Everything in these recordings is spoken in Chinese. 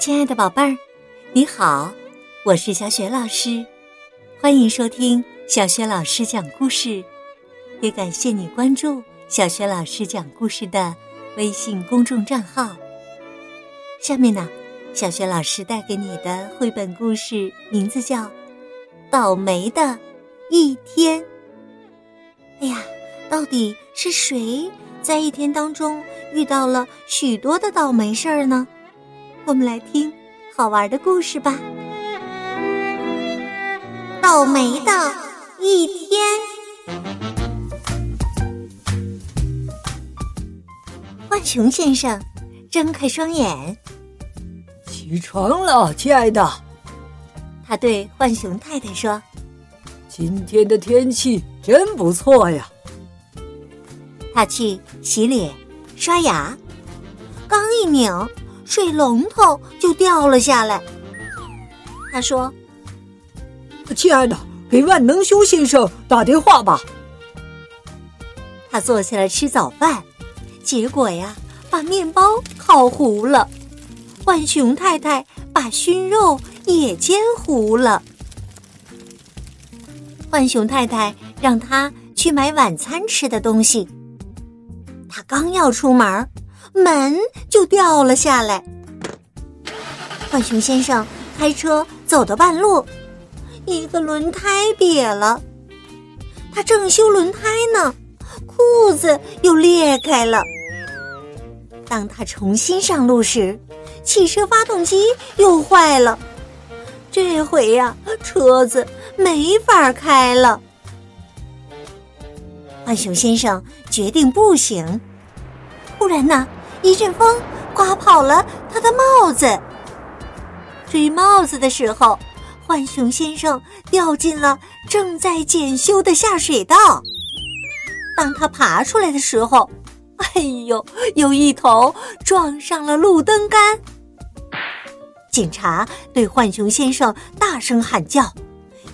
亲爱的宝贝儿，你好，我是小雪老师，欢迎收听小雪老师讲故事，也感谢你关注小雪老师讲故事的微信公众账号。下面呢，小雪老师带给你的绘本故事名字叫《倒霉的一天》。哎呀，到底是谁在一天当中遇到了许多的倒霉事儿呢？我们来听好玩的故事吧。倒霉的一天，浣熊先生睁开双眼，起床了，亲爱的。他对浣熊太太说：“今天的天气真不错呀。”他去洗脸、刷牙，刚一拧。水龙头就掉了下来。他说：“亲爱的，给万能修先生打电话吧。”他坐下来吃早饭，结果呀，把面包烤糊了。浣熊太太把熏肉也煎糊了。浣熊太太让他去买晚餐吃的东西。他刚要出门。门就掉了下来。浣熊先生开车走到半路，一个轮胎瘪了。他正修轮胎呢，裤子又裂开了。当他重新上路时，汽车发动机又坏了。这回呀，车子没法开了。浣熊先生决定步行。忽然呢。一阵风刮跑了他的帽子。追帽子的时候，浣熊先生掉进了正在检修的下水道。当他爬出来的时候，哎呦，有一头撞上了路灯杆。警察对浣熊先生大声喊叫，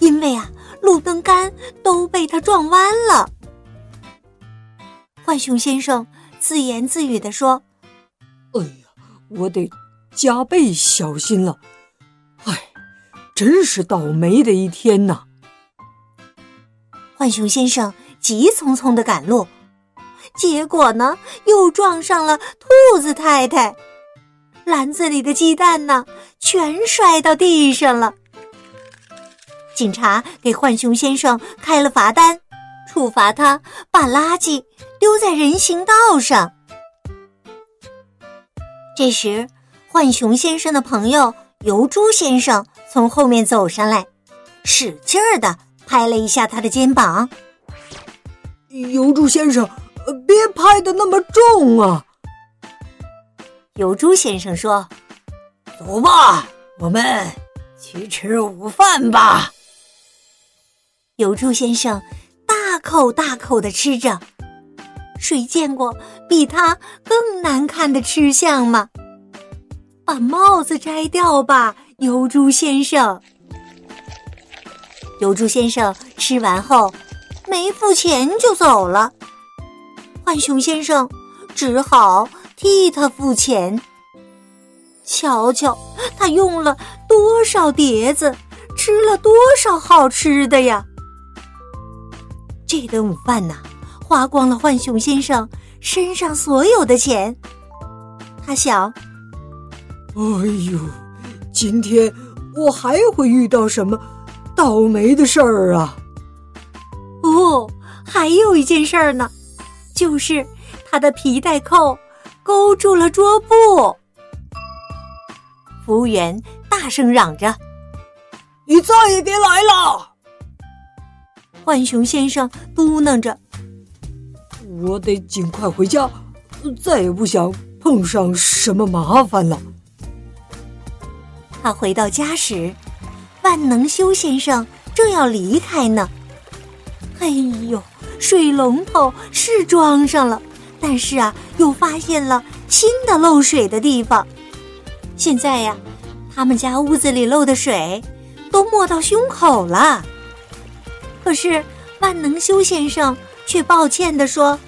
因为啊，路灯杆都被他撞弯了。浣熊先生自言自语地说。哎呀，我得加倍小心了！哎，真是倒霉的一天呐！浣熊先生急匆匆的赶路，结果呢，又撞上了兔子太太，篮子里的鸡蛋呢，全摔到地上了。警察给浣熊先生开了罚单，处罚他把垃圾丢在人行道上。这时，浣熊先生的朋友油猪先生从后面走上来，使劲儿的拍了一下他的肩膀。油猪先生，别拍的那么重啊！油猪先生说：“走吧，我们去吃午饭吧。”油猪先生大口大口的吃着。谁见过比他更难看的吃相吗？把帽子摘掉吧，油猪先生。油猪先生吃完后没付钱就走了，浣熊先生只好替他付钱。瞧瞧他用了多少碟子，吃了多少好吃的呀！这顿午饭呐。花光了浣熊先生身上所有的钱，他想：“哎呦，今天我还会遇到什么倒霉的事儿啊？”哦，还有一件事儿呢，就是他的皮带扣勾住了桌布。服务员大声嚷着：“你再也别来了！”浣熊先生嘟囔着。我得尽快回家，再也不想碰上什么麻烦了。他回到家时，万能修先生正要离开呢。哎呦，水龙头是装上了，但是啊，又发现了新的漏水的地方。现在呀，他们家屋子里漏的水都没到胸口了。可是万能修先生。却抱歉地说：“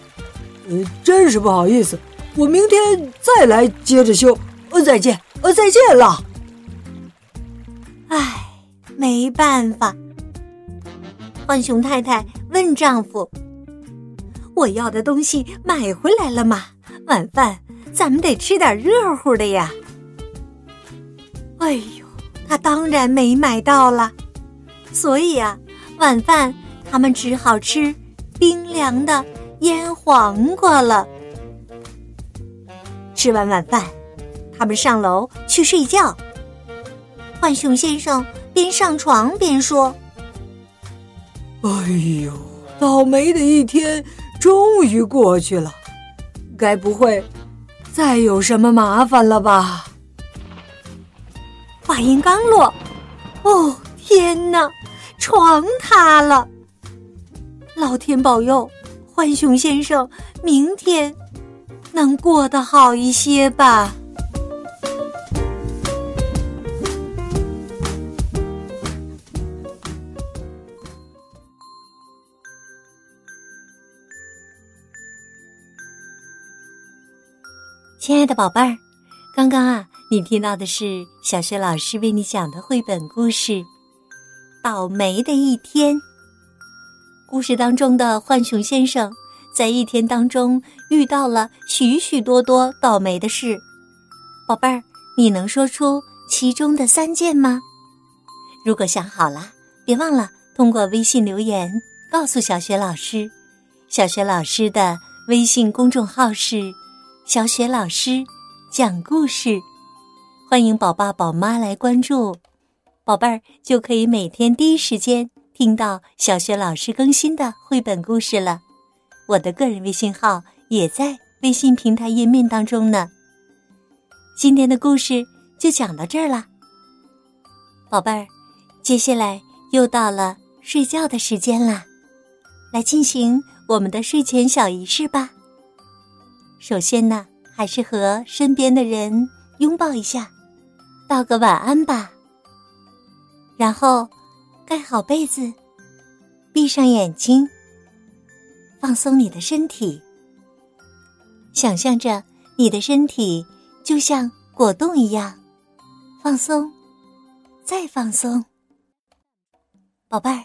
呃，真是不好意思，我明天再来接着修。呃，再见，呃，再见了。”唉，没办法。浣熊太太问丈夫：“我要的东西买回来了吗？晚饭咱们得吃点热乎的呀。”哎呦，他当然没买到了，所以啊，晚饭他们只好吃冰凉的腌黄瓜了。吃完晚饭，他们上楼去睡觉。浣熊先生边上床边说：“哎呦，倒霉的一天终于过去了，该不会再有什么麻烦了吧？”话音刚落，哦天哪，床塌了！老天保佑，浣熊先生明天能过得好一些吧。亲爱的宝贝儿，刚刚啊。你听到的是小学老师为你讲的绘本故事《倒霉的一天》。故事当中的浣熊先生在一天当中遇到了许许多多倒霉的事。宝贝儿，你能说出其中的三件吗？如果想好了，别忘了通过微信留言告诉小雪老师。小雪老师的微信公众号是“小雪老师讲故事”。欢迎宝爸宝妈来关注，宝贝儿就可以每天第一时间听到小学老师更新的绘本故事了。我的个人微信号也在微信平台页面当中呢。今天的故事就讲到这儿了，宝贝儿，接下来又到了睡觉的时间啦，来进行我们的睡前小仪式吧。首先呢，还是和身边的人拥抱一下。道个晚安吧，然后盖好被子，闭上眼睛，放松你的身体，想象着你的身体就像果冻一样放松，再放松。宝贝儿，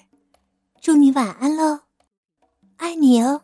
祝你晚安喽，爱你哦。